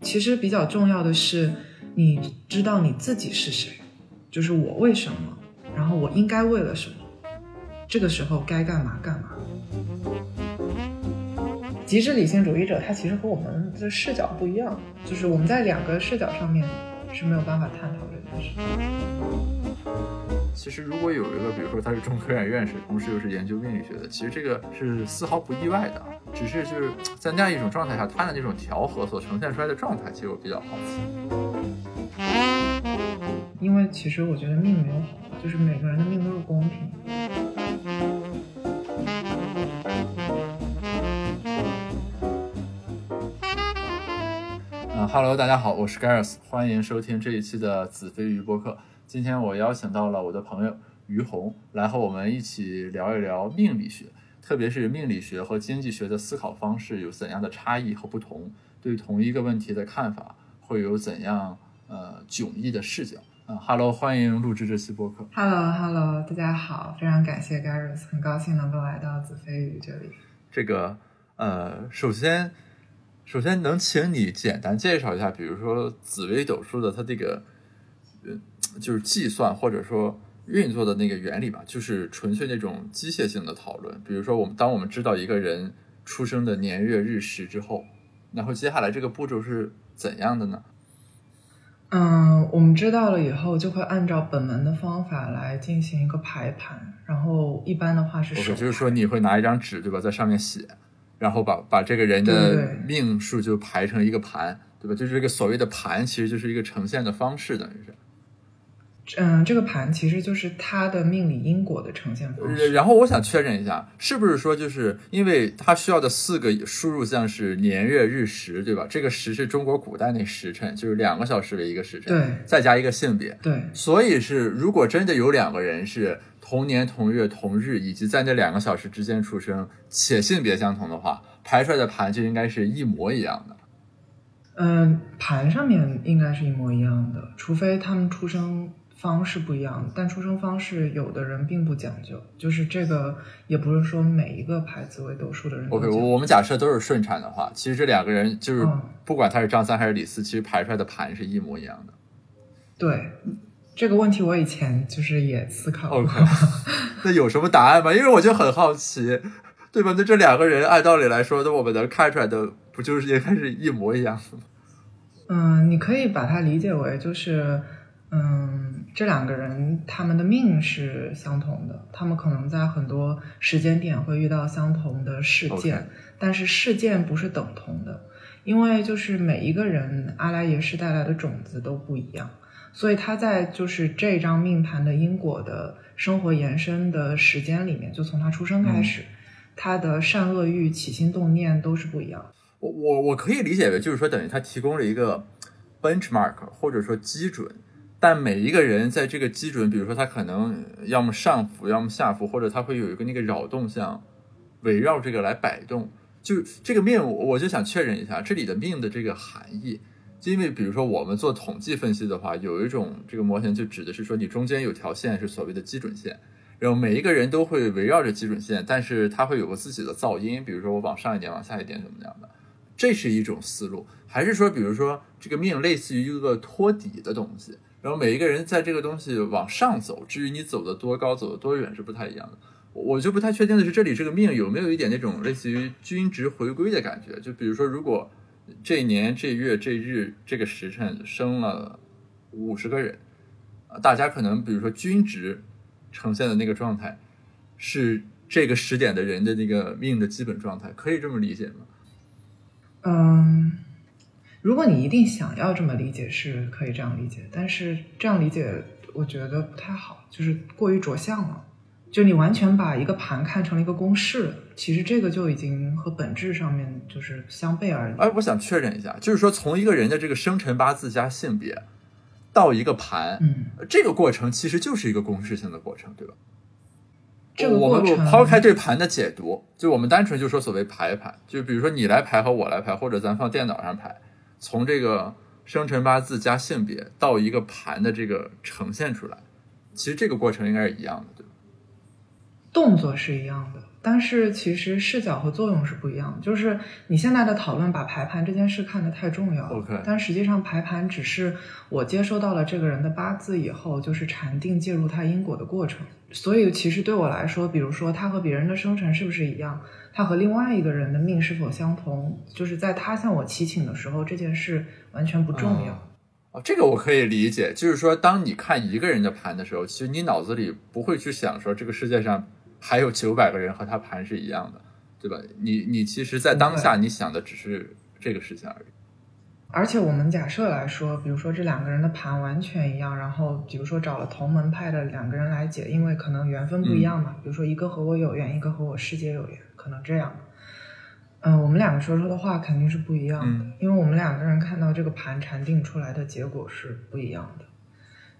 其实比较重要的是，你知道你自己是谁，就是我为什么，然后我应该为了什么，这个时候该干嘛干嘛。极致理性主义者他其实和我们的视角不一样，就是我们在两个视角上面是没有办法探讨这件事。其实如果有一个，比如说他是中科院院士，同时又是研究命理学的，其实这个是丝毫不意外的。只是就是在那样一种状态下，他的那种调和所呈现出来的状态，其实我比较好奇。因为其实我觉得命没有好，就是每个人的命都是公平。嗯哈喽，大家好，我是 Gareth，欢迎收听这一期的子非鱼播客。今天我邀请到了我的朋友于红，来和我们一起聊一聊命理学。特别是命理学和经济学的思考方式有怎样的差异和不同？对同一个问题的看法会有怎样呃迥异的视角？啊哈喽，欢迎录制这期播客。Hello，Hello，大家好，非常感谢 Garus，很高兴能够来到子非鱼这里。这个呃，首先首先能请你简单介绍一下，比如说紫微斗数的它这个呃就是计算或者说。运作的那个原理吧，就是纯粹那种机械性的讨论。比如说，我们当我们知道一个人出生的年月日时之后，然后接下来这个步骤是怎样的呢？嗯，我们知道了以后，就会按照本门的方法来进行一个排盘。然后一般的话是手，就是说你会拿一张纸，对吧，在上面写，然后把把这个人的命数就排成一个盘，对吧？就是这个所谓的盘，其实就是一个呈现的方式，等于是。嗯，这个盘其实就是它的命理因果的呈现方式。然后我想确认一下，是不是说就是因为它需要的四个输入项是年月日时，对吧？这个时是中国古代那时辰，就是两个小时为一个时辰，对，再加一个性别，对。所以是如果真的有两个人是同年同月同日，以及在那两个小时之间出生，且性别相同的话，排出来的盘就应该是一模一样的。嗯，盘上面应该是一模一样的，除非他们出生。方式不一样，但出生方式有的人并不讲究，就是这个也不是说每一个排子位都数的人。OK，我们假设都是顺产的话，其实这两个人就是不管他是张三还是李四，其实排出来的盘是一模一样的。对这个问题，我以前就是也思考过。那有什么答案吗？因为我就很好奇，对吧？那这两个人按道理来说，那我们能看出来的不就是应该是一模一样的吗？嗯，你可以把它理解为就是。嗯，这两个人他们的命是相同的，他们可能在很多时间点会遇到相同的事件，但是事件不是等同的，因为就是每一个人阿拉耶识带来的种子都不一样，所以他在就是这张命盘的因果的生活延伸的时间里面，就从他出生开始，他的善恶欲起心动念都是不一样。我我我可以理解为就是说，等于他提供了一个 benchmark 或者说基准。但每一个人在这个基准，比如说他可能要么上浮，要么下浮，或者他会有一个那个扰动项，围绕这个来摆动。就这个命，我就想确认一下这里的命的这个含义。就因为比如说我们做统计分析的话，有一种这个模型就指的是说你中间有条线是所谓的基准线，然后每一个人都会围绕着基准线，但是它会有个自己的噪音，比如说我往上一点，往下一点，怎么样的？这是一种思路，还是说比如说这个命类似于一个托底的东西？然后每一个人在这个东西往上走，至于你走的多高、走的多远是不太一样的。我就不太确定的是，这里这个命有没有一点那种类似于均值回归的感觉？就比如说，如果这一年、这月、这日、这个时辰生了五十个人，啊，大家可能比如说均值呈现的那个状态是这个时点的人的那个命的基本状态，可以这么理解吗？嗯。如果你一定想要这么理解，是可以这样理解，但是这样理解我觉得不太好，就是过于着相了。就你完全把一个盘看成了一个公式，其实这个就已经和本质上面就是相悖而已。哎，我想确认一下，就是说从一个人的这个生辰八字加性别到一个盘，嗯，这个过程其实就是一个公式性的过程，对吧？这个过程，抛开对盘的解读，就我们单纯就说所谓排盘，就比如说你来排和我来排，或者咱放电脑上排。从这个生辰八字加性别到一个盘的这个呈现出来，其实这个过程应该是一样的，对吧？动作是一样的，但是其实视角和作用是不一样的。就是你现在的讨论把排盘这件事看得太重要 OK 但实际上排盘只是我接收到了这个人的八字以后，就是禅定介入他因果的过程。所以其实对我来说，比如说他和别人的生辰是不是一样，他和另外一个人的命是否相同，就是在他向我祈请的时候，这件事完全不重要。哦，这个我可以理解，就是说，当你看一个人的盘的时候，其实你脑子里不会去想说这个世界上还有九百个人和他盘是一样的，对吧？你你其实，在当下你想的只是这个事情而已。而且我们假设来说，比如说这两个人的盘完全一样，然后比如说找了同门派的两个人来解，因为可能缘分不一样嘛，比如说一个和我有缘，一个和我师姐有缘，可能这样。嗯，我们两个说出的话肯定是不一样的，嗯因为我们两个人看到这个盘禅定出来的结果是不一样的，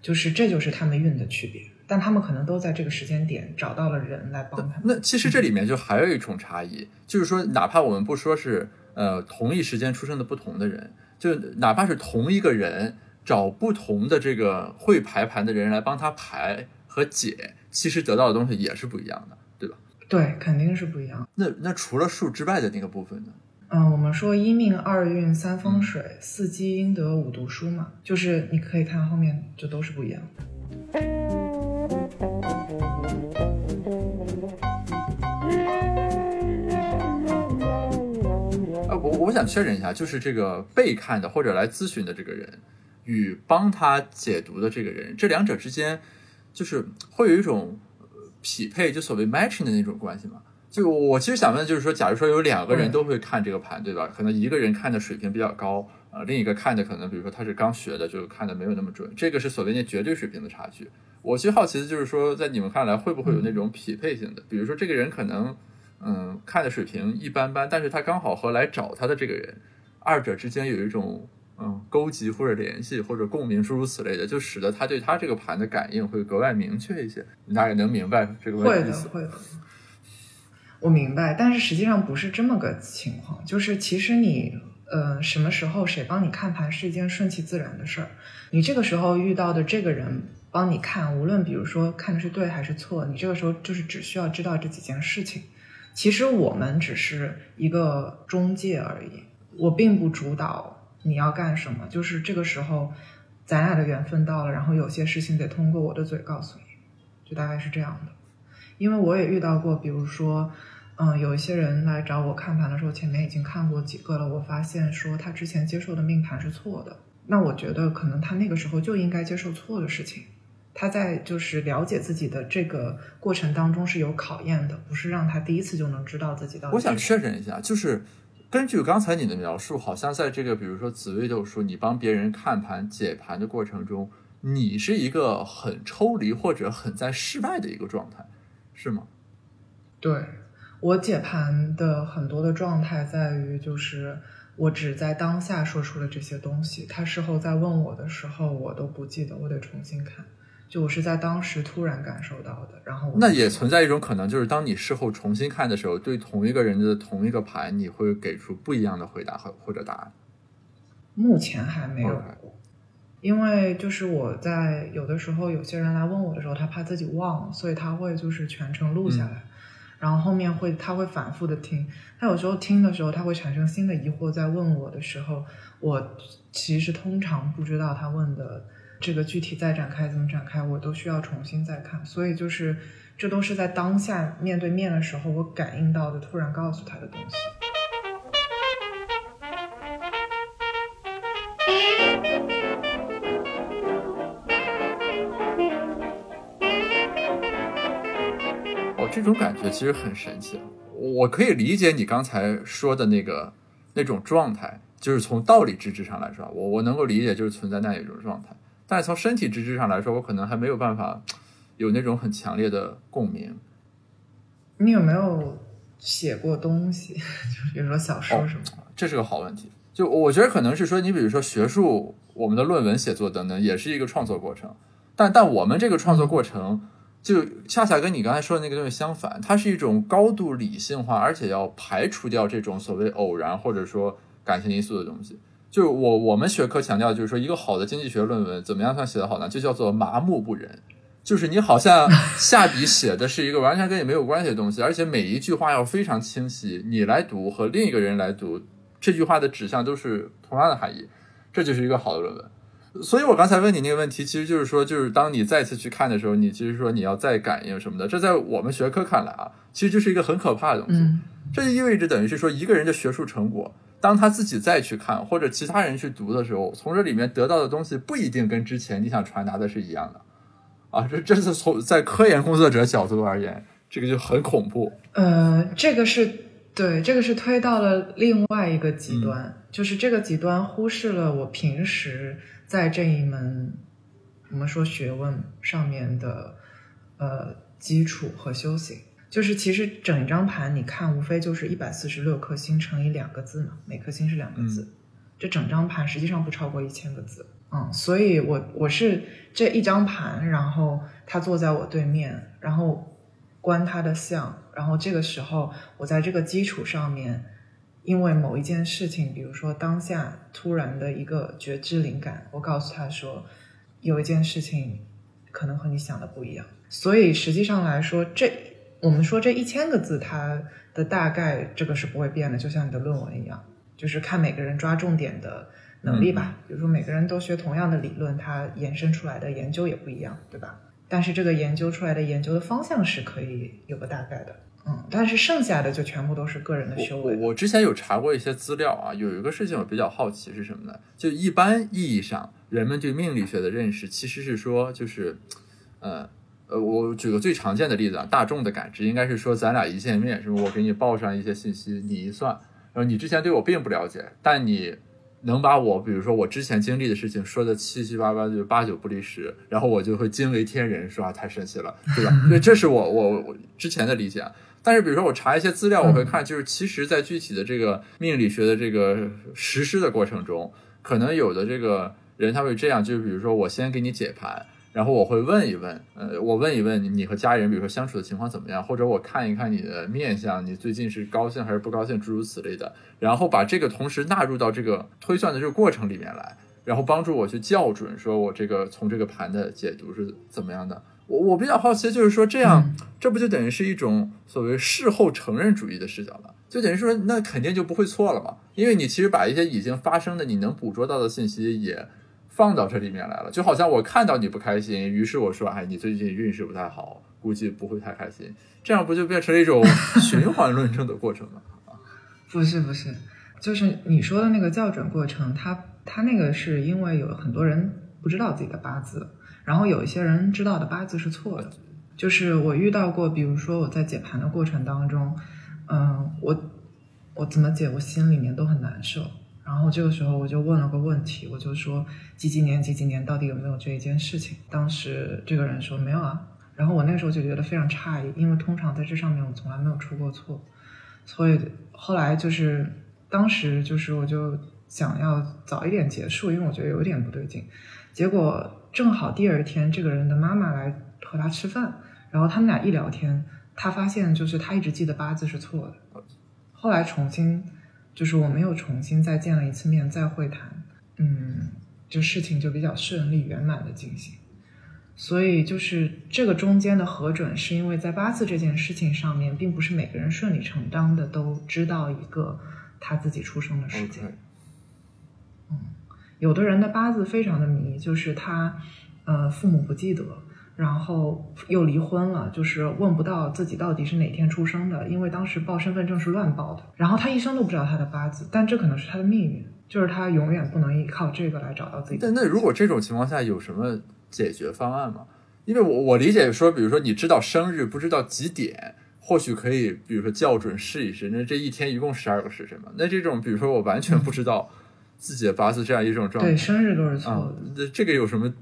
就是这就是他们运的区别，但他们可能都在这个时间点找到了人来帮他们。那其实这里面就还有一种差异，就是说，哪怕我们不说是呃同一时间出生的不同的人，就哪怕是同一个人找不同的这个会排盘的人来帮他排和解，其实得到的东西也是不一样的，对吧？对，肯定是不一样。那那除了数之外的那个部分呢？嗯，我们说一命二运三风水、四积阴德五读书嘛，就是你可以看后面就都是不一样的。我我想确认一下，就是这个被看的或者来咨询的这个人与帮他解读的这个人，这两者之间就是会有一种呃匹配，就所谓 matching 的那种关系吗？就我其实想问的就是说，假如说有两个人嗯都会看这个盘，对吧？可能一个人看的水平比较高，呃，另一个看的可能比如说他是刚学的，就看的没有那么准，这个是所谓那绝对水平的差距。我其实好奇的就是说，在你们看来会不会有那种匹配性的？比如说这个人可能嗯看的水平一般般，但是他刚好和来找他的这个人，二者之间有一种嗯勾结或者联系或者共鸣诸如此类的，就使得他对他这个盘的感应会格外明确一些。你大概能明白这个会的，问题意思？会的。我明白，但是实际上不是这么个情况，就是其实你呃什么时候谁帮你看盘是一件顺其自然的事儿，你这个时候遇到的这个人帮你看，无论比如说看的是对还是错，你这个时候就是只需要知道这几件事情。其实我们只是一个中介而已，我并不主导你要干什么，就是这个时候咱俩的缘分到了，然后有些事情得通过我的嘴告诉你，就大概是这样的。因为我也遇到过，比如说，嗯，有一些人来找我看盘的时候，前面已经看过几个了，我发现说他之前接受的命盘是错的，那我觉得可能他那个时候就应该接受错的事情。他在就是了解自己的这个过程当中是有考验的，不是让他第一次就能知道自己到底我想确认一下，就是根据刚才你的描述，好像在这个比如说紫薇斗数，你帮别人看盘解盘的过程中，你是一个很抽离或者很在室外的一个状态，是吗？对我解盘的很多的状态在于，就是我只在当下说出了这些东西，他事后再问我的时候，我都不记得，我得重新看。就我是在当时突然感受到的，然后我那也存在一种可能，就是当你事后重新看的时候，对同一个人的同一个盘，你会给出不一样的回答和或者答案。目前还没有过，因为就是我在有的时候有些人来问我的时候，他怕自己忘了，所以他会就是全程录下来，然后后面会他会反复的听。他有时候听的时候，他会产生新的疑惑，在问我的时候，我其实通常不知道他问的这个具体再展开怎么展开，我都需要重新再看。所以就是这都是在当下面对面的时候，我感应到的，突然告诉他的东西。哦，这种感觉其实很神奇。我可以理解你刚才说的那个那种状态，就是从道理知识上来说，我我能够理解就是存在那一种状态。但是从身体知识上来说，我可能还没有办法有那种很强烈的共鸣。你有没有写过东西？就比如说小说什么的？这是个好问题。就我觉得可能是说，你比如说学术，我们的论文写作等等，也是一个创作过程。但但我们这个创作过程，就恰恰跟你刚才说的那个东西相反，它是一种高度理性化，而且要排除掉这种所谓偶然或者说感情因素的东西。就我我们学科强调，就是说一个好的经济学论文怎么样算写得好呢？就叫做麻木不仁。就是你好像 下笔写的是一个完全跟你没有关系的东西，而且每一句话要非常清晰，你来读和另一个人来读，这句话的指向都是同样的含义，这就是一个好的论文。所以我刚才问你那个问题，其实就是说，就是当你再次去看的时候，你其实说你要再感应什么的，这在我们学科看来啊，其实就是一个很可怕的东西。嗯这就意味着等于是说，一个人的学术成果，当他自己再去看，或者其他人去读的时候，从这里面得到的东西不一定跟之前你想传达的是一样的。啊，这这是从在科研工作者角度而言，这个就很恐怖。呃，这个是对，这个是推到了另外一个极端，就是这个极端忽视了我平时在这一门我们说学问上面的呃基础和修行。就是其实整一张盘，你看无非就是一百四十六颗星乘以两个字嘛，每颗星是两个字，这整张盘实际上不超过一千个字。嗯，所以我我是这一张盘，然后他坐在我对面，然后观他的相，然后这个时候我在这个基础上面，因为某一件事情，比如说当下突然的一个觉知灵感，我告诉他说，有一件事情可能和你想的不一样，所以实际上来说，这我们说这一千个字，它的大概这个是不会变的，就像你的论文一样，就是看每个人抓重点的。能力吧，比如说每个人都学同样的理论，它延伸出来的研究也不一样，对吧？但是这个研究出来的研究的方向是可以有个大概的，嗯，但是剩下的就全部都是个人的修为。我我之前有查过一些资料啊，有一个事情我比较好奇是什么呢？就一般意义上，人们对命理学的认识其实是说，就是，呃呃，我举个最常见的例子啊，大众的感知应该是说，咱俩一见面，是吧？我给你报上一些信息，你一算，然后你之前对我并不了解，但你。能把我，比如说我之前经历的事情说的七七八八，就八九不离十，然后我就会惊为天人，说啊太神奇了，对吧？所以这是我我我之前的理解。但是比如说我查一些资料，我会看，就是其实在具体的这个命理学的这个实施的过程中，可能有的这个人他会这样，就是比如说我先给你解盘。然后我会问一问，呃，我问一问你你和家人，比如说相处的情况怎么样，或者我看一看你的面相，你最近是高兴还是不高兴，诸如此类的。然后把这个同时纳入到这个推算的这个过程里面来，然后帮助我去校准，说我这个从这个盘的解读是怎么样的。我我比较好奇，就是说这样，这不就等于是一种所谓事后承认主义的视角了？就等于说，那肯定就不会错了嘛，因为你其实把一些已经发生的你能捕捉到的信息也。放到这里面来了，就好像我看到你不开心，于是我说：“哎，你最近运势不太好，估计不会太开心。”这样不就变成了一种 循环论证的过程吗？不是不是，就是你说的那个校准过程，它它那个是因为有很多人不知道自己的八字，然后有一些人知道的八字是错的。就是我遇到过，比如说我在解盘的过程当中，嗯，我我怎么解，我心里面都很难受。然后这个时候我就问了个问题，我就说几几年几几年到底有没有这一件事情？当时这个人说没有啊。然后我那个时候就觉得非常诧异，因为通常在这上面我从来没有出过错。所以后来就是当时就是我就想要早一点结束，因为我觉得有点不对劲。结果正好第二天这个人的妈妈来和他吃饭，然后他们俩一聊天，他发现就是他一直记得八字是错的。后来重新。就是我们又重新再见了一次面，再会谈，嗯，就事情就比较顺利圆满的进行。所以就是这个中间的核准，是因为在八字这件事情上面，并不是每个人顺理成章的都知道一个他自己出生的时间。嗯，有的人的八字非常的迷，就是他呃父母不记得。然后又离婚了，就是问不到自己到底是哪天出生的，因为当时报身份证是乱报的。然后他一生都不知道他的八字，但这可能是他的命运，就是他永远不能依靠这个来找到自己。但那如果这种情况下有什么解决方案吗？因为我我理解说，比如说你知道生日不知道几点，或许可以，比如说校准试一试。那这一天一共十二个时辰嘛？那这种比如说我完全不知道自己的八字这样一种状态，对生日都是错的。那这个有什么？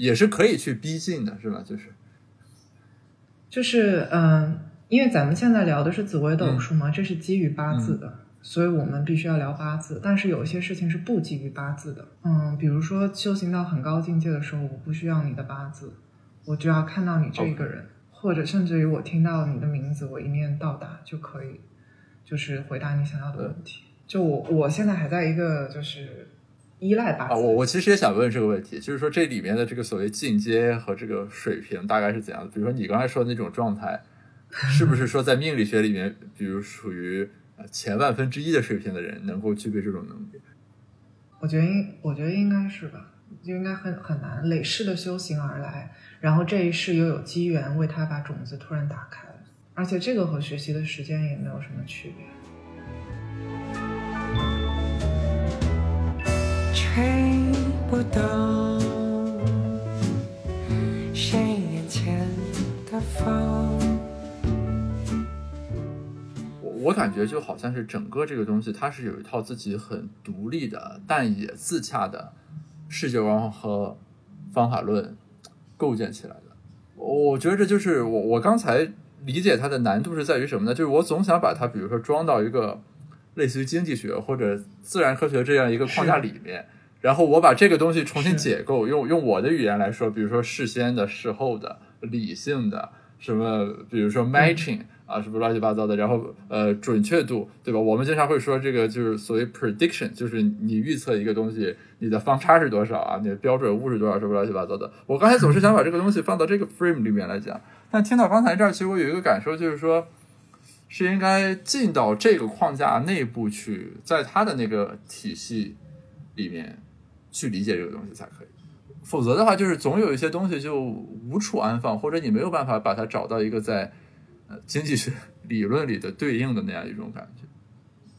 也是可以去逼近的，是吧？就是，就是嗯，因为咱们现在聊的是紫微斗数嘛，这是基于八字的，所以我们必须要聊八字。但是有些事情是不基于八字的，嗯，比如说修行到很高境界的时候，我不需要你的八字，我就要看到你这个人，或者甚至于我听到你的名字，我一念到达就可以，就是回答你想要的问题。就我我现在还在一个就是依赖八字。啊，我我其实也想问这个问题，就是说这里面的这个所谓进阶和这个水平大概是怎样的？比如说你刚才说的那种状态，是不是说在命理学里面，比如属于呃前万分之一的水平的人能够具备这种能力？我觉得应，我觉得应该是吧，就应该很很难累世的修行而来，然后这一世又有机缘为他把种子突然打开了，而且这个和学习的时间也没有什么区别。吹不动谁眼前的风。我我感觉就好像是整个这个东西，它是有一套自己很独立的，但也自洽的世界观和方法论构建起来的。我觉得就是我我刚才理解它的难度是在于什么呢？就是我总想把它，比如说装到一个类似于经济学或者自然科学这样一个框架里面，然后我把这个东西重新解构，用用我的语言来说，比如说事先的、事后的、理性的，什么，比如说 matching、啊，什么乱七八糟的，然后呃，准确度，对吧？我们经常会说这个就是所谓 prediction，就是你预测一个东西，你的方差是多少啊，你的标准物是多少，什么乱七八糟的。我刚才总是想把这个东西放到这个 frame 里面来讲，但听到刚才这儿，其实我有一个感受，就是说。是应该进到这个框架内部去，在它的那个体系里面去理解这个东西才可以。否则的话，就是总有一些东西就无处安放，或者你没有办法把它找到一个在呃经济学理论里的对应的那样一种感觉。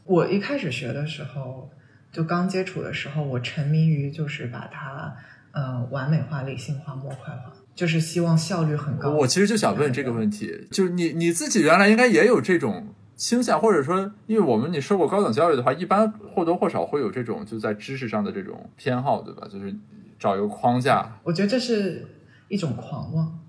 我一开始学的时候，就刚接触的时候，我沉迷于就是把它呃完美化、理性化、模块化，就是希望效率很高。我其实就想问这个问题，就是你你自己原来应该也有这种倾向，或者说，因为我们你受过高等教育的话，一般或多或少会有这种就在知识上的这种偏好，对吧？就是找一个框架。我觉得这是一种狂妄，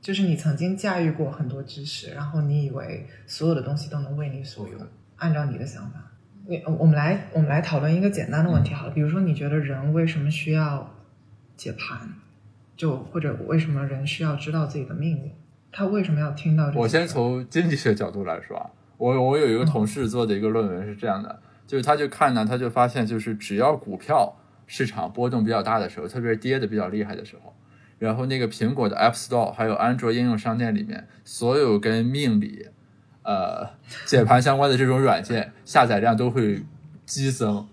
就是你曾经驾驭过很多知识，然后你以为所有的东西都能为你所用，按照你的想法。你我们来我们来讨论一个简单的问题好了，比如说你觉得人为什么需要解盘，就或者为什么人需要知道自己的命运？他为什么要听到这？我先从经济学角度来说啊，我我有一个同事做的一个论文是这样的，就是他就看呢，他就发现就是只要股票市场波动比较大的时候，特别是跌的比较厉害的时候，然后那个苹果的 App Store 还有安卓应用商店里面，所有跟命理、呃解盘相关的这种软件下载量都会激增。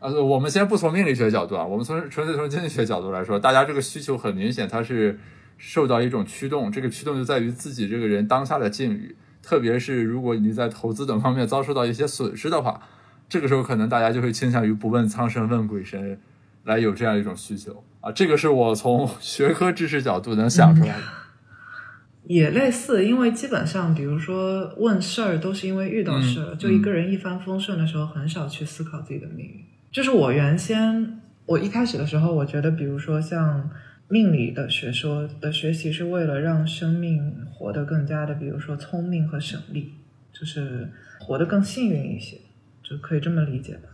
呃，我们先不从命理学角度啊，我们从纯粹从经济学角度来说，大家这个需求很明显，它是受到一种驱动，这个驱动就在于自己这个人当下的境遇，特别是如果你在投资等方面遭受到一些损失的话，这个时候可能大家就会倾向于不问苍生问鬼神，来有这样一种需求啊，这个是我从学科知识角度能想出来的。也类似，因为基本上，比如说问事儿，都是因为遇到事儿。嗯就一个人一帆风顺的时候，很少去思考自己的命运。就是我原先，我一开始的时候，我觉得，比如说像命理的学说的学习，是为了让生命活得更加的，比如说聪明和省力，就是活得更幸运一些，就可以这么理解吧。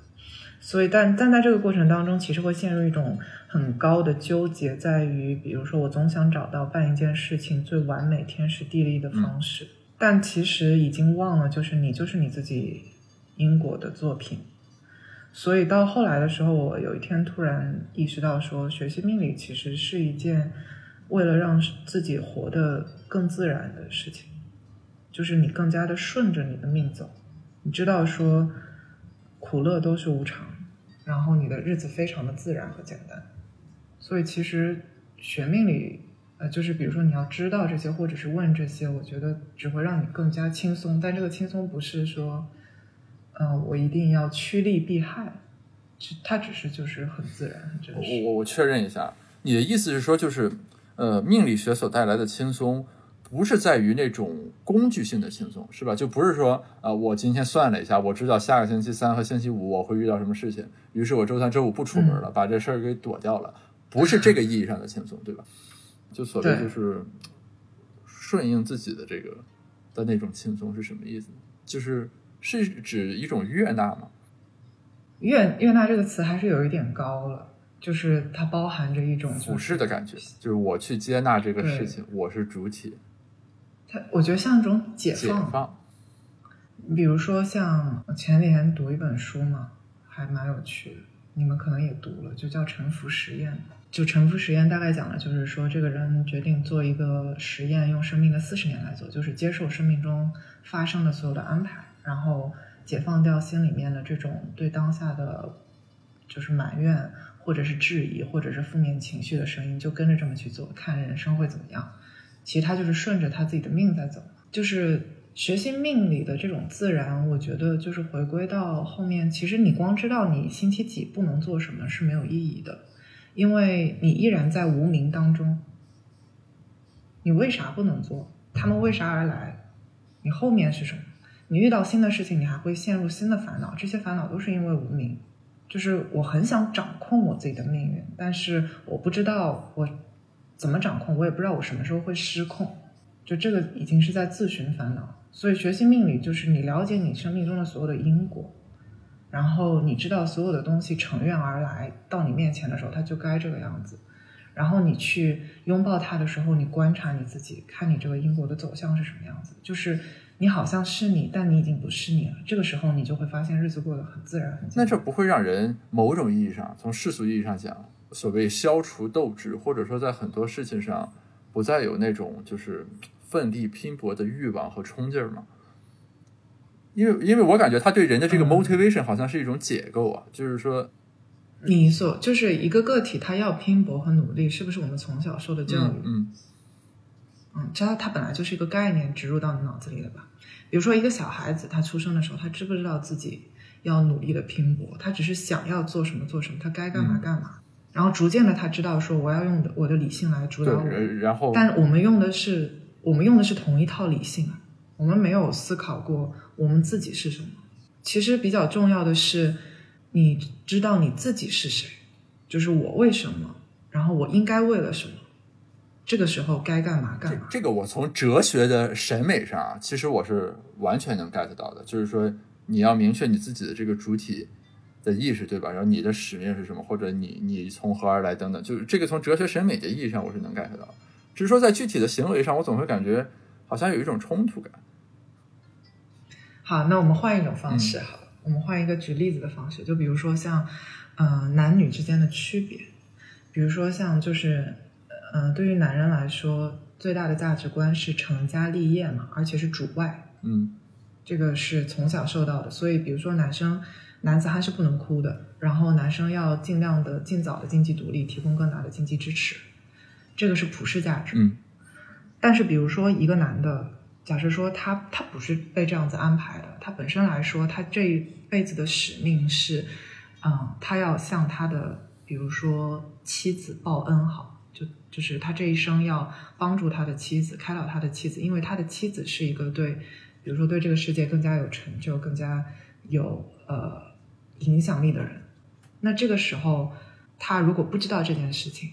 所以，但但在这个过程当中，其实会陷入一种很高的纠结，在于比如说，我总想找到办一件事情最完美、天时地利的方式，但其实已经忘了，就是你就是你自己因果的作品。所以到后来的时候，我有一天突然意识到说，学习命理其实是一件为了让自己活得更自然的事情，就是你更加的顺着你的命走，你知道说苦乐都是无常，然后你的日子非常的自然和简单。所以其实学命理，呃，就是比如说你要知道这些，或者是问这些，我觉得只会让你更加轻松。但这个轻松不是说，呃，我一定要趋利避害，是它只是就是很自然、很真我实。我我确认一下，你的意思是说，就是呃，命理学所带来的轻松，不是在于那种工具性的轻松，是吧？就不是说，呃，我今天算了一下，我知道下个星期三和星期五我会遇到什么事情，于是我周三、周五不出门了，把这事儿给躲掉了，不是这个意义上的轻松，对吧？就所谓就是顺应自己的这个的那种轻松是什么意思？就是是指一种悦纳吗？悦悦纳这个词还是有一点高了，就是它包含着一种俯就是视的感觉，就是我去接纳这个事情，我是主体，它，我觉得像一种解解放。你。比如说像前几天读一本书嘛，还蛮有趣的，你们可能也读了，就叫沉浮实验。就沉浮实验大概讲的就是说，这个人决定做一个实验，用生命的四十年来做，就是接受生命中发生的所有的安排，然后解放掉心里面的这种对当下的就是埋怨，或者是质疑，或者是负面情绪的声音，就跟着这么去做，看人生会怎么样。其实他就是顺着他自己的命在走，就是学习命理的这种自然，我觉得就是回归到后面，其实你光知道你星期几不能做什么是没有意义的。因为你依然在无名当中，你为啥不能做？他们为啥而来？你后面是什么？你遇到新的事情，你还会陷入新的烦恼，这些烦恼都是因为无名。就是我很想掌控我自己的命运，但是我不知道我怎么掌控，我也不知道我什么时候会失控。就这个已经是在自寻烦恼。所以学习命理，就是你了解你生命中的所有的因果。然后你知道所有的东西乘愿而来到你面前的时候，它就该这个样子。然后你去拥抱它的时候，你观察你自己，看你这个因果的走向是什么样子。就是你好像是你，但你已经不是你了。这个时候你就会发现日子过得很自然，很那这不会让人某种意义上，从世俗意义上讲，所谓消除斗志，或者说在很多事情上不再有那种就是奋力拼搏的欲望和冲劲儿吗？因为，因为我感觉他对人的这个 motivation 好像是一种解构啊，就是说，你所就是一个个体，他要拼搏和努力，是不是我们从小受的教育？嗯，嗯，这它本来就是一个概念植入到你脑子里的吧？比如说一个小孩子，他出生的时候，他知不知道自己要努力的拼搏？他只是想要做什么做什么，他该干嘛干嘛。然后逐渐的，他知道说我要用的我的理性来主导我。然后，但我们用的是我们用的是同一套理性啊。我们没有思考过我们自己是什么。其实比较重要的是，你知道你自己是谁，就是我为什么，然后我应该为了什么，这个时候该干嘛干嘛。这个我从哲学的审美上啊，其实我是完全能 get 到的。就是说，你要明确你自己的这个主体的意识，对吧？然后你的使命是什么，或者你你从何而来等等，就是这个从哲学审美的意义上，我是能 get 到。只是说在具体的行为上，我总会感觉好像有一种冲突感。好，那我们换一种方式，好，我们换一个举例子的方式，就比如说像，嗯，男女之间的区别，比如说像就是，嗯，对于男人来说，最大的价值观是成家立业嘛，而且是主外，嗯，这个是从小受到的，所以比如说男生，男子汉是不能哭的，然后男生要尽量的尽早的经济独立，提供更大的经济支持，这个是普世价值，嗯，但是比如说一个男的。假设说他他不是被这样子安排的，他本身来说，他这一辈子的使命是，嗯，他要向他的比如说妻子报恩，好，就是他这一生要帮助他的妻子，开导他的妻子，因为他的妻子是一个对，比如说对这个世界更加有成就、更加有呃影响力的人。那这个时候，他如果不知道这件事情。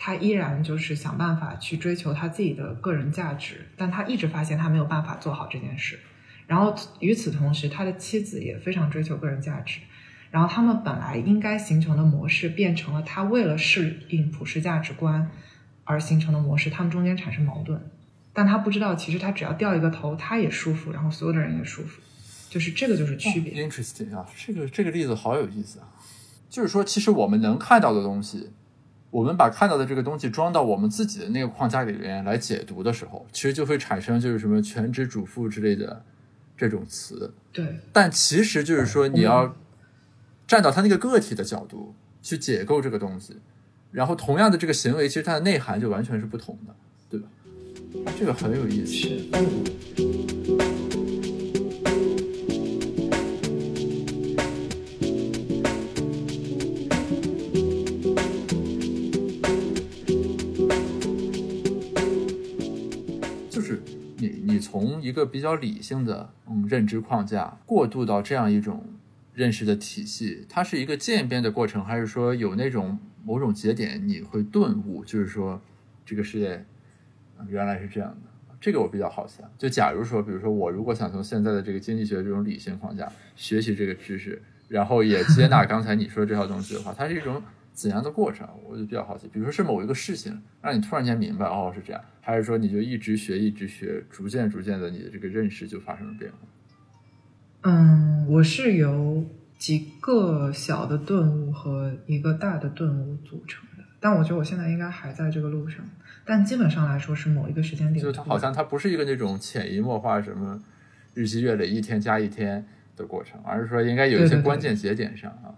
他依然就是想办法去追求他自己的个人价值，但他一直发现他没有办法做好这件事。然后与此同时，他的妻子也非常追求个人价值。然后他们本来应该形成的模式，变成了他为了适应普世价值观而形成的模式。他们中间产生矛盾，但他不知道，其实他只要掉一个头，他也舒服，然后所有的人也舒服。就是这个就是区别。Interesting 啊，这个这个例子好有意思啊。就是说，其实我们能看到的东西。我们把看到的这个东西装到我们自己的那个框架里面来解读的时候，其实就会产生就是什么全职主妇之类的这种词。对，但其实就是说你要站到他那个个体的角度去解构这个东西，然后同样的这个行为，其实它的内涵就完全是不同的，对吧？这个很有意思。就是你，你。从一个比较理性的嗯认知框架过渡到这样一种认识的体系，它是一个渐变的过程，还是说有那种某种节点你会顿悟，就是说这个世界原来是这样的？这个我比较好奇啊。就假如说，比如说我如果想从现在的这个经济学这种理性框架学习这个知识，然后也接纳刚才你说这套东西的话，它是一种。怎样的过程，我就比较好奇。比如说是某一个事情让你突然间明白，哦，是这样，还是说你就一直学，一直学，逐渐逐渐的，你的这个认识就发生了变化？嗯，我是由几个小的顿悟和一个大的顿悟组成的。但我觉得我现在应该还在这个路上，但基本上来说是某一个时间点。就它好像它不是一个那种潜移默化什么日积月累一天加一天的过程，而是说应该有一些关键节点上啊。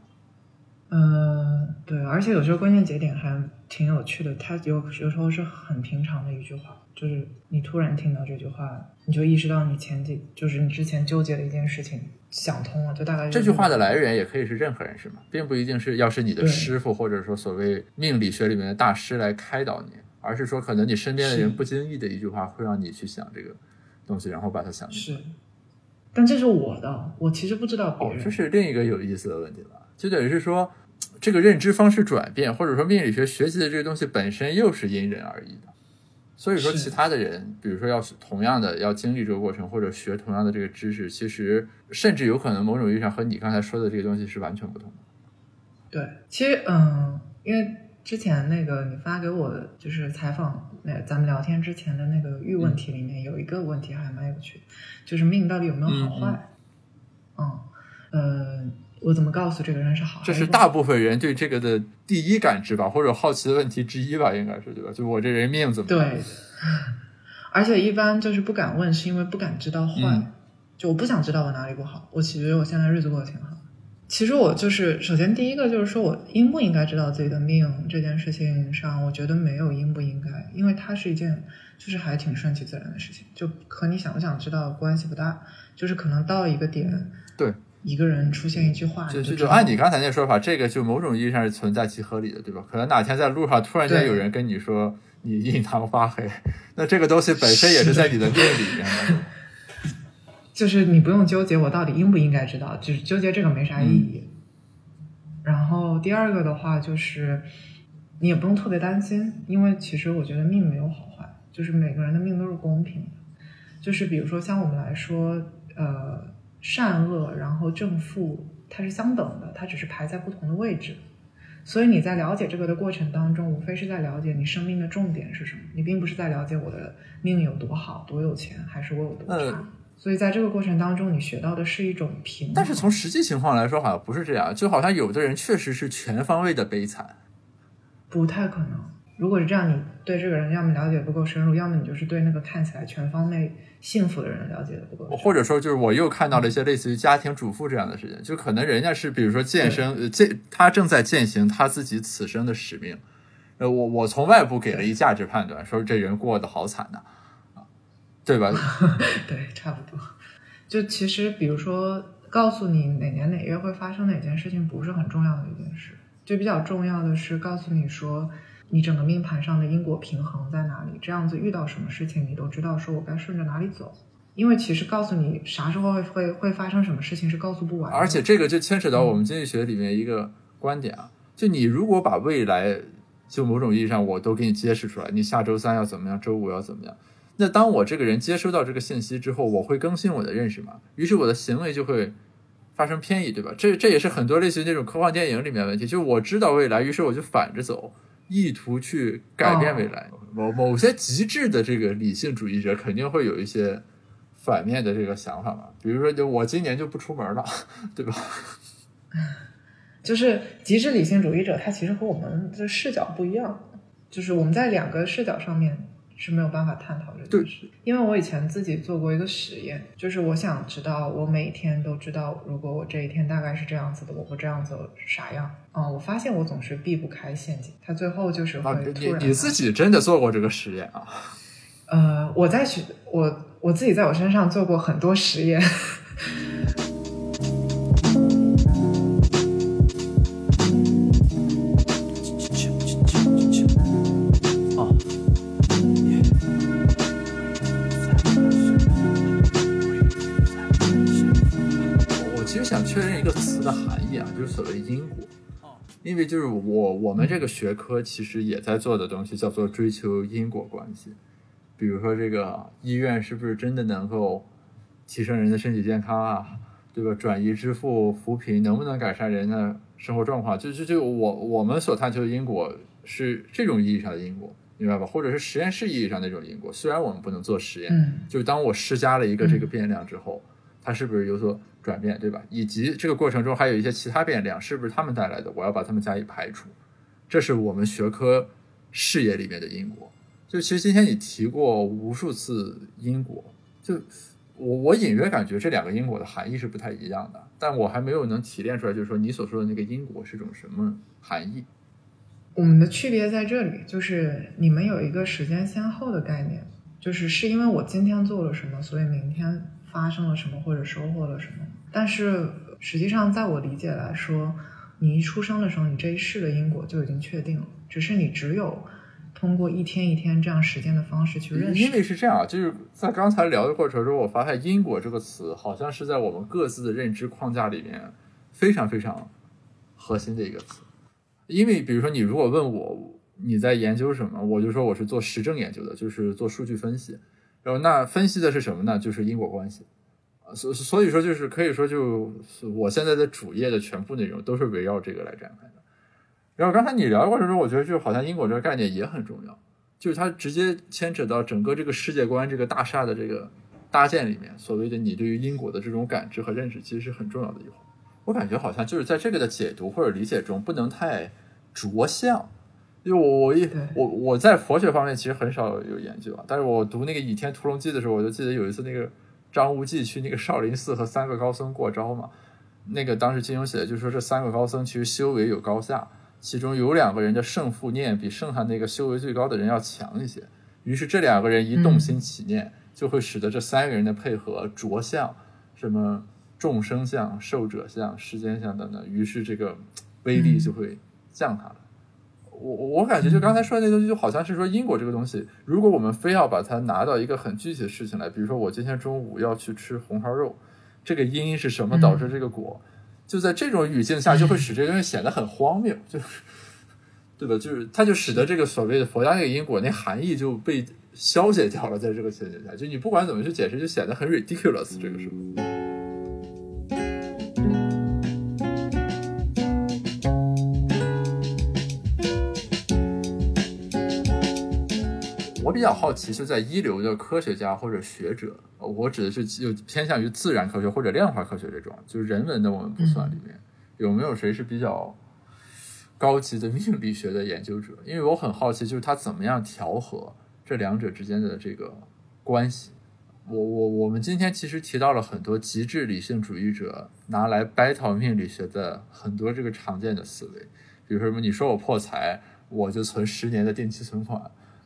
而且有时候关键节点还挺有趣的，它有有时候是很平常的一句话，就是你突然听到这句话，你就意识到你前几就是你之前纠结的一件事情想通了，就大概是这句话的来源也可以是任何人，是吗？并不一定是要是你的师傅，或者说所谓命理学里面的大师来开导你，而是说可能你身边的人不经意的一句话，会让你去想这个东西，然后把它想明白。是，但这是我的，我其实不知道别哦，人。这是另一个有意思的问题了，就等于是说，这个认知方式转变，或者说命理学学习的这个东西本身又是因人而异的。所以说，其他的人，比如说要是同样的要经历这个过程，或者学同样的这个知识，其实甚至有可能某种意义上和你刚才说的这个东西是完全不同的。对，其实嗯，因为之前那个你发给我的就是采访那咱们聊天之前的那个预问题里面有一个问题还蛮有趣的，就是命到底有没有好坏？嗯呃，我怎么告诉这个人是好还这是？大部分人对这个的第一感知吧，或者好奇的问题之一吧，应该是对吧？就我这人命怎么？对，而且一般就是不敢问，是因为不敢知道坏。嗯就我不想知道我哪里不好，我其实我现在日子过得挺好。其实我就是，首先第一个就是说我应不应该知道自己的命这件事情上，我觉得没有应不应该，因为它是一件就是还挺顺其自然的事情，就和你想不想知道关系不大，就是可能到一个点，对，一个人出现一句话，就就就按你刚才那说法，这个就某种意义上是存在其合理的，对吧？可能哪天在路上突然间有人跟你说你印堂发黑，那这个东西本身也是在你的命里面的。就是你不用纠结我到底应不应该知道，就是纠结这个没啥意义。然后第二个的话就是，你也不用特别担心，因为其实我觉得命没有好坏，就是每个人的命都是公平的。就是比如说像我们来说，呃，善恶然后正负它是相等的，它只是排在不同的位置。所以你在了解这个的过程当中，无非是在了解你生命的重点是什么，你并不是在了解我的命有多好、多有钱，还是我有多差。呃所以在这个过程当中，你学到的是一种平衡。但是从实际情况来说，好像不是这样，就好像有的人确实是全方位的悲惨。不太可能。如果是这样，你对这个人要么了解不够深入，要么你就是对那个看起来全方位幸福的人了解的不够深。或者说，就是我又看到了一些类似于家庭主妇这样的事情，就可能人家是比如说健身，呃健他正在践行他自己此生的使命。呃，我我从外部给了一价值判断，说这人过得好惨呐、啊，对吧？对，差不多。就其实，比如说，告诉你哪年哪月会发生哪件事情，不是很重要的一件事。就比较重要的是告诉你说，你整个命盘上的因果平衡在哪里，这样子遇到什么事情，你都知道说我该顺着哪里走。因为其实告诉你啥时候会会会发生什么事情是告诉不完的。而且这个就牵扯到我们经济学里面一个观点啊，就你如果把未来就某种意义上我都给你揭示出来，你下周三要怎么样，周五要怎么样，那当我这个人接收到这个信息之后，我会更新我的认识嘛，于是我的行为就会发生偏移，对吧？这这也是很多类似于那种科幻电影里面问题，就是我知道未来，于是我就反着走，意图去改变未来。某某些极致的这个理性主义者肯定会有一些反面的这个想法嘛，比如说，就我今年就不出门了，对吧？就是极致理性主义者，他其实和我们的视角不一样，就是我们在两个视角上面是没有办法探讨这件事。因为我以前自己做过一个实验，就是我想知道，我每天都知道，如果我这一天大概是这样子的，我会这样子啥样？嗯，我发现我总是避不开陷阱，他最后就是啊，会你突然、你自己真的做过这个实验啊？呃，我在学我我自己在我身上做过很多实验。词的含义啊，就是所谓因果。因为就是我我们这个学科其实也在做的东西叫做追求因果关系，比如说这个医院是不是真的能够提升人的身体健康啊，对吧？转移支付扶贫能不能改善人的生活状况？就就就我我们所探求的因果是这种意义上的因果，明白吧？或者是实验室意义上那种因果。虽然我们不能做实验，嗯就是当我施加了一个这个变量之后，它是不是有所转变，对吧？以及这个过程中还有一些其他变量，是不是他们带来的？我要把他们加以排除。这是我们学科视野里面的因果。就其实今天你提过无数次因果，就我我隐约感觉这两个因果的含义是不太一样的，但我还没有能提炼出来，就是说你所说的那个因果是种什么含义。我们的区别在这里，就是你们有一个时间先后的概念，就是是因为我今天做了什么，所以明天发生了什么或者收获了什么。但是实际上，在我理解来说，你一出生的时候，你这一世的因果就已经确定了，只是你只有通过一天一天这样时间的方式去认识。因为是这样，就是在刚才聊的过程中，我发现“因果”这个词好像是在我们各自的认知框架里面非常非常核心的一个词。因为比如说，你如果问我你在研究什么，我就说我是做实证研究的，就是做数据分析。然后那分析的是什么呢？就是因果关系。啊，所所以说就是可以说，就是我现在的主页的全部内容都是围绕这个来展开的。然后刚才你聊的过程中，我觉得就好像因果这个概念也很重要，就是它直接牵扯到整个这个世界观、这个大厦的这个搭建里面，所谓的你对于因果的这种感知和认识，其实是很重要的一环。我感觉好像就是在这个的解读或者理解中，不能太着相。因为我我一我我在佛学方面其实很少有研究啊，但是我读那个《倚天屠龙记》的时候，我就记得有一次那个张无忌去那个少林寺和三个高僧过招嘛，那个当时金庸写的就是说这三个高僧其实修为有高下，其中有两个人的胜负念比剩下那个修为最高的人要强一些，于是这两个人一动心起念，就会使得这三个人的配合着相，什么众生相、寿者相、世间相等等，于是这个威力就会降下来。我我感觉就刚才说的那东西，就好像是说因果这个东西，如果我们非要把它拿到一个很具体的事情来，比如说我今天中午要去吃红烧肉，这个因是什么导致这个果，就在这种语境下，就会使这个东西显得很荒谬，就是对吧？就是它就使得这个所谓的佛家那个因果那含义就被消解掉了，在这个情景下，就你不管怎么去解释，就显得很 ridiculous，这个时我比较好奇，就在一流的科学家或者学者，呃我指的是就偏向于自然科学或者量化科学这种，就是人文的我们不算里面，有没有谁是比较高级的命理学的研究者？因为我很好奇，就是他怎么样调和这两者之间的这个关系。我我我们今天其实提到了很多极致理性主义者拿来 battle 命理学的很多这个常见的思维，比如说什么你说我破财，我就存十年的定期存款，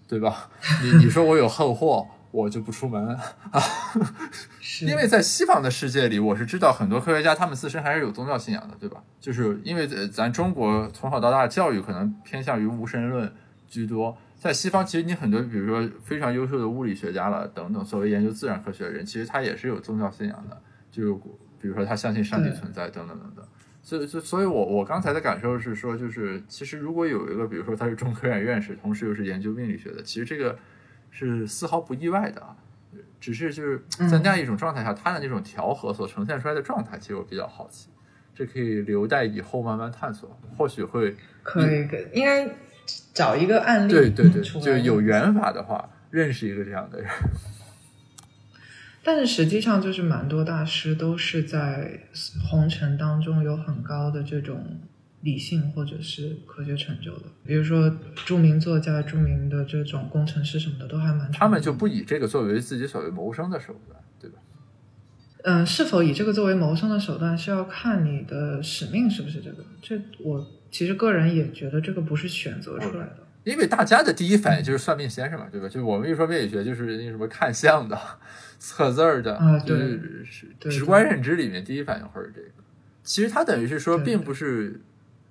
对吧？你你说我有横祸，我就不出门啊。是因为在西方的世界里，我是知道很多科学家他们自身还是有宗教信仰的，对吧？就是因为呃咱中国从小到大教育可能偏向于无神论居多，在西方其实你很多比如说非常优秀的物理学家了等等，所谓研究自然科学的人，其实他也是有宗教信仰的，就是比如说他相信上帝存在等等等等。所以，所以所以我我刚才的感受是说，就是其实如果有一个，比如说他是中科院院士，同时又是研究命理学的，其实这个是丝毫不意外的啊。只是就是在那样一种状态下，他的那种调和所呈现出来的状态，其实我比较好奇，这可以留待以后慢慢探索，或许会可以，可以应该找一个案例对对对，就有缘法的话，认识一个这样的人。但是实际上，就是蛮多大师都是在红尘当中有很高的这种理性或者是科学成就的。比如说，著名作家、著名的这种工程师什么的，都还蛮他们就不以这个作为自己所谓谋生的手段，对吧？嗯，是否以这个作为谋生的手段，是要看你的使命是不是这个。这我其实个人也觉得这个不是选择出来的。因为大家的第一反应就是算命先生嘛，对吧？就是我们一说命理学，就是那什么看相的、测字儿的，啊对就是直观认知里面第一反应会是这个。其实它等于是说，并不是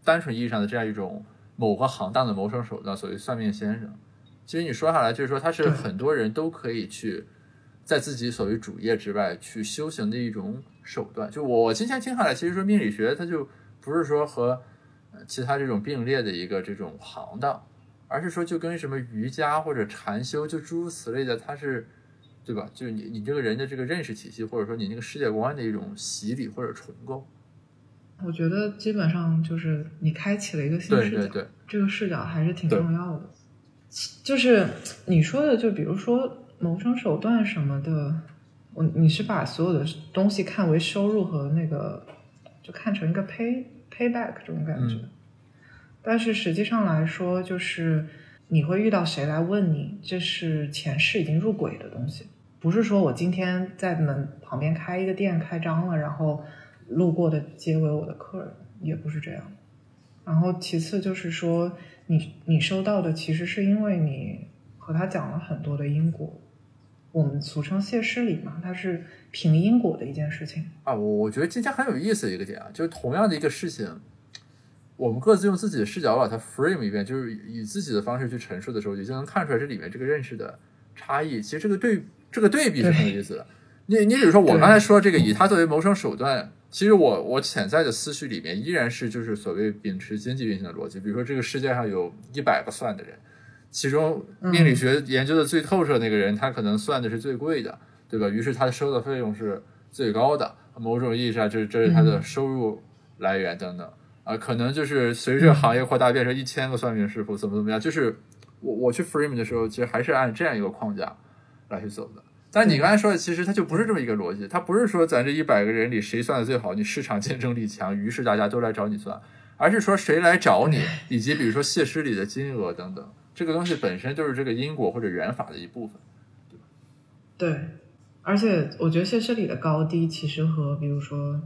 单纯意义上的这样一种某个行当的谋生手段，所谓算命先生。其实你说下来，就是说它是很多人都可以去在自己所谓主业之外去修行的一种手段。就我我今天听下来，其实说命理学它就不是说和呃其他这种并列的一个这种行当，而是说就跟什么瑜伽或者禅修就诸如此类的，它是对吧？就是你你这个人的这个认识体系，或者说你那个世界观的一种洗礼或者重构。我觉得基本上就是你开启了一个新视角，对对对，这个视角还是挺重要的。就是你说的，就比如说谋生手段什么的，我你是把所有的东西看为收入和那个，就看成一个 pay payback 这种感觉。嗯但是实际上来说，就是你会遇到谁来问你，这是前世已经入轨的东西，不是说我今天在门旁边开一个店开张了，然后路过的皆为我的客人，也不是这样。然后其次就是说，你你收到的其实是因为你和他讲了很多的因果，我们俗称谢师礼嘛，它是凭因果的一件事情。啊，我我觉得今天很有意思的一个点啊，就是同样的一个事情，我们各自用自己的视角把它 frame 一遍，就是以自己的方式去陈述的时候，你就能看出来这里面这个认识的差异。其实这个对这个对比是很有意思的。你你比如说我刚才说这个以它作为谋生手段，其实我我潜在的思绪里面依然是就是所谓秉持经济运行的逻辑。比如说这个世界上有一百个算的人，其中命理学研究的最透彻那个人，他可能算的是最贵的，对吧？于是他收的费用是最高的，某种意义上这这是他的收入来源等等。啊，可能就是随着行业扩大，变成一千个算命师傅，怎么怎么样？就是我我去 frame 的时候，其实还是按这样一个框架来去走的。但你刚才说的，其实它就不是这么一个逻辑，它不是说咱这一百个人里谁算的最好，你市场竞争力强，于是大家都来找你算，而是说谁来找你，以及比如说谢师礼的金额等等，这个东西本身就是这个因果或者缘法的一部分。对吧对，而且我觉得谢师礼的高低其实和比如说，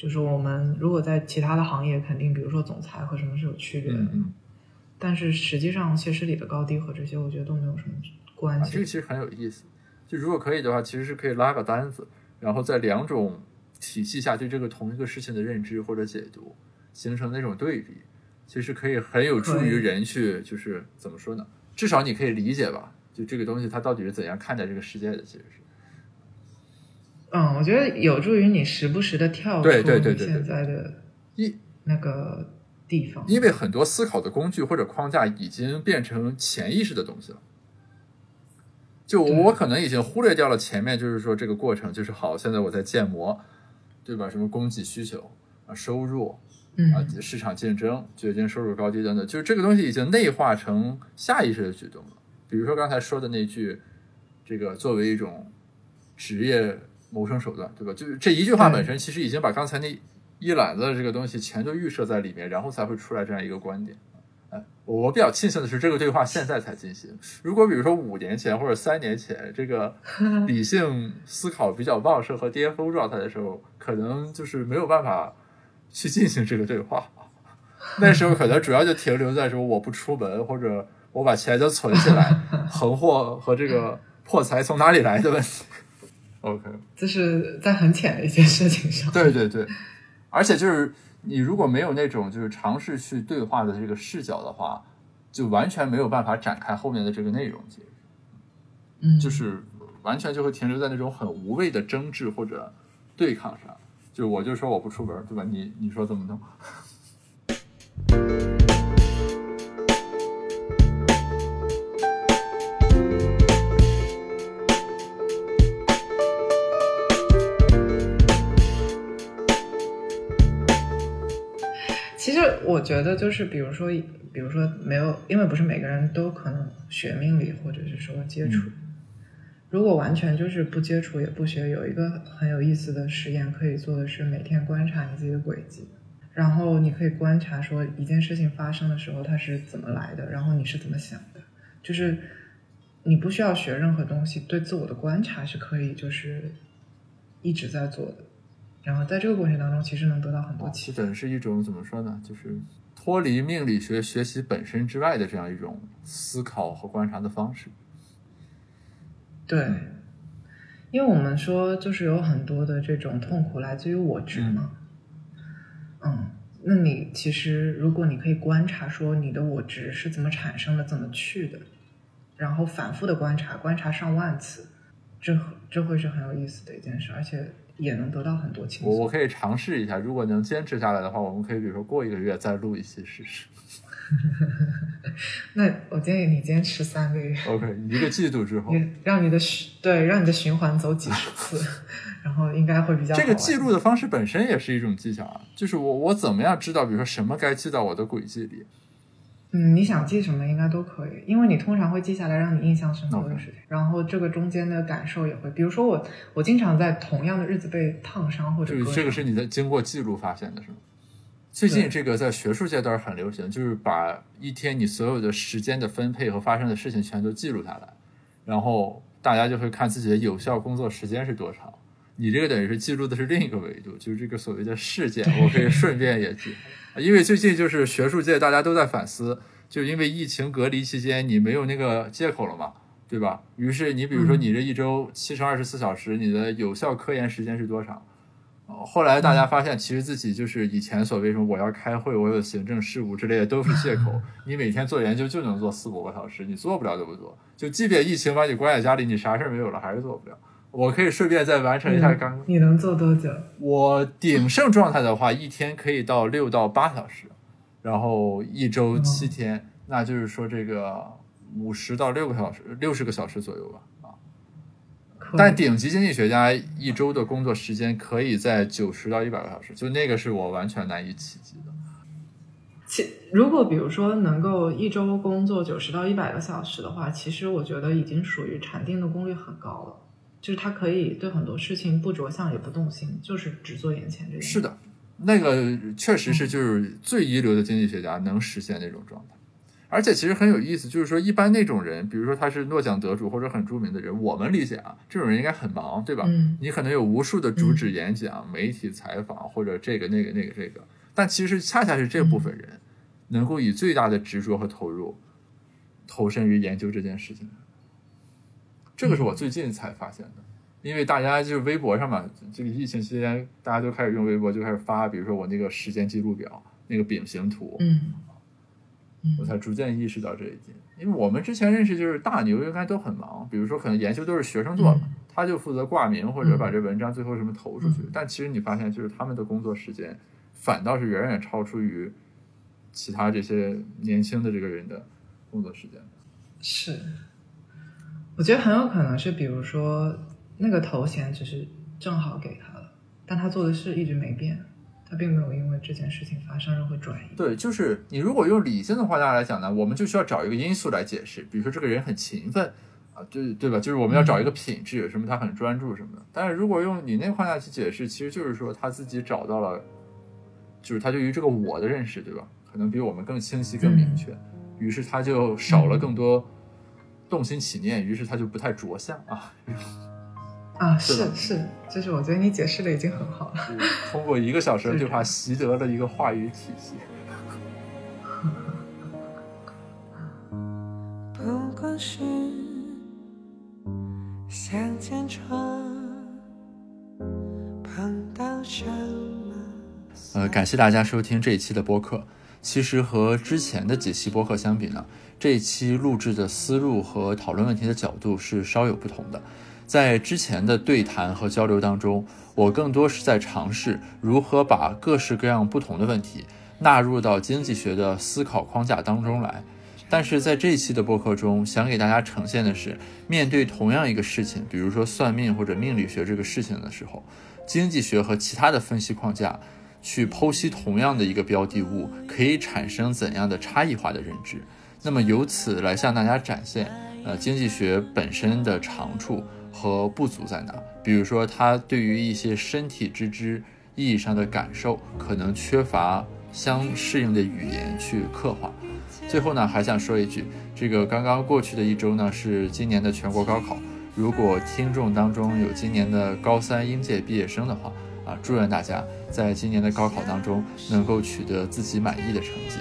就是我们如果在其他的行业，肯定比如说总裁和什么是有区别的，嗯但是实际上谢师礼的高低和这些，我觉得都没有什么关啊，系。这个其实很有意思。就如果可以的话，其实是可以拉个单子，然后在两种体系下对这个同一个事情的认知或者解读，形成那种对比，其实可以很有助于人去，就是怎么说呢？至少你可以理解吧，就这个东西它到底是怎样看待这个世界的，其实是。嗯，我觉得有助于你时不时的跳出对对对对对你现在的一那个地方。因为很多思考的工具或者框架已经变成潜意识的东西了。就我可能已经忽略掉了前面，就是说这个过程，就是好，现在我在建模，对吧？什么供给需求啊、收入嗯啊、市场竞争决定收入高低等等，就是这个东西已经内化成下意识的举动了。比如说刚才说的那句，这个作为一种职业谋生手段，对吧？就是这一句话本身，其实已经把刚才那一揽子的这个东西全都预设在里面，然后才会出来这样一个观点。哎，我比较庆幸的是，这个对话现在才进行。如果比如说五年前或者三年前，这个 理性思考比较旺盛和巅峰状态的时候，可能就是没有办法去进行这个对话。那时候可能主要就停留在说我不出门，或者我把钱都存起来，横祸和这个破财从哪里来的问题。OK，这是在很浅的一件事情上。对对对，而且就是你如果没有那种就是尝试去对话的这个视角的话，就完全没有办法展开后面的这个内容，其实嗯，就是完全就会停留在那种很无谓的争执或者对抗上。就我就说我不出门，对吧？你你说怎么弄？我觉得就是，比如说，比如说没有，因为不是每个人都可能学命理，或者是说接触。如果完全就是不接触也不学，有一个很有意思的实验可以做的是，每天观察你自己的轨迹，然后你可以观察说一件事情发生的时候它是怎么来的，然后你是怎么想的，就是你不需要学任何东西，对自我的观察是可以就是一直在做的。然后在这个过程当中，其实能得到很多启发。这等是一种怎么说呢？就是脱离命理学学习本身之外的这样一种思考和观察的方式。对，因为我们说就是有很多的这种痛苦来自于我执嘛。嗯，那你其实如果你可以观察说你的我执是怎么产生的，怎么去的，然后反复的观察，观察上万次，这这会是很有意思的一件事，而且也能得到很多轻松。我我可以尝试一下，如果能坚持下来的话，我们可以比如说过一个月再录一期试试。那我建议你坚持三个月，OK，一个季度之后，你让你的循对让你的循环走几十次，然后应该会比较好这个记录的方式本身也是一种技巧啊，就是我我怎么样知道，比如说什么该记到我的轨迹里，嗯，你想记什么应该都可以，因为你通常会记下来让你印象深刻的事情然后这个中间的感受也会，比如说我我经常在同样的日子被烫伤或者就是这个是你在经过记录发现的，是吗？最近这个在学术界倒是很流行，就是把一天你所有的时间的分配和发生的事情全都记录下来，然后大家就会看自己的有效工作时间是多长。你这个等于是记录的是另一个维度，就是这个所谓的事件，我可以顺便也记。因为最近就是学术界大家都在反思，就因为疫情隔离期间你没有那个借口了嘛，对吧？于是你比如说你这一周七乘二十四小时，你的有效科研时间是多少？哦后来大家发现，其实自己就是以前所谓什么我要开会，我有行政事务之类的都是借口。你每天做研究就能做四五个小时，你做不了就不做。就即便疫情把你关在家里，你啥事儿没有了，还是做不了。我可以顺便再完成一下刚刚。你能做多久？我鼎盛状态的话，一天可以到六到八小时，然后一周七天，那就是说这个五十到六个小时，六十个小时左右吧。啊，但顶级经济学家一周的工作时间可以在九十到一百个小时，就那个是我完全难以企及的。其如果比如说能够一周工作九十到一百个小时的话，其实我觉得已经属于禅定的功率很高了。就是他可以对很多事情不着相也不动心，就是只做眼前这件事。是的，那个确实是就是最一流的经济学家能实现那种状态，而且其实很有意思，就是说一般那种人，比如说他是诺奖得主或者很著名的人，我们理解啊，这种人应该很忙，对吧？嗯你可能有无数的主旨演讲、媒体采访或者这个那个那个这个，但其实恰恰是这部分人能够以最大的执着和投入投身于研究这件事情。这个是我最近才发现的，因为大家就是微博上嘛，这个疫情期间大家都开始用微博，就开始发，比如说我那个时间记录表那个饼形图，嗯我才逐渐意识到这一点。因为我们之前认识就是大牛应该都很忙，比如说可能研究都是学生做的，嗯他就负责挂名或者把这文章最后什么投出去。但其实你发现，就是他们的工作时间反倒是远远超出于其他这些年轻的这个人的工作时间。是，我觉得很有可能是，比如说那个头衔只是正好给他了，但他做的事一直没变，他并没有因为这件事情发生任何转移。对，就是你如果用理性的话来讲呢，我们就需要找一个因素来解释，比如说这个人很勤奋啊，对对吧？就是我们要找一个品质，什么他很专注什么的。但是如果用你那个框架去解释，其实就是说他自己找到了，就是他对于这个我的认识，对吧？可能比我们更清晰、更明确，于是他就少了更多动心起念，于是他就不太着相啊。啊，是是是，就是我觉得你解释的已经很好了。通过一个小时的对话，习得了一个话语体系。不过是向前闯，碰到什么？呃，感谢大家收听这一期的播客。其实和之前的几期播客相比呢，这一期录制的思路和讨论问题的角度是稍有不同的。在之前的对谈和交流当中，我更多是在尝试如何把各式各样不同的问题纳入到经济学的思考框架当中来。但是在这一期的播客中，想给大家呈现的是，面对同样一个事情，比如说算命或者命理学这个事情的时候，经济学和其他的分析框架去剖析同样的一个标的物，可以产生怎样的差异化的认知。那么由此来向大家展现，呃，经济学本身的长处和不足在哪。比如说，它对于一些身体之知意义上的感受，可能缺乏相适应的语言去刻画。最后呢，还想说一句，这个刚刚过去的一周呢，是今年的全国高考。如果听众当中有今年的高三应届毕业生的话，啊，祝愿大家在今年的高考当中能够取得自己满意的成绩。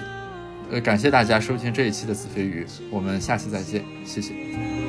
呃，感谢大家收听这一期的子非鱼，我们下期再见，谢谢。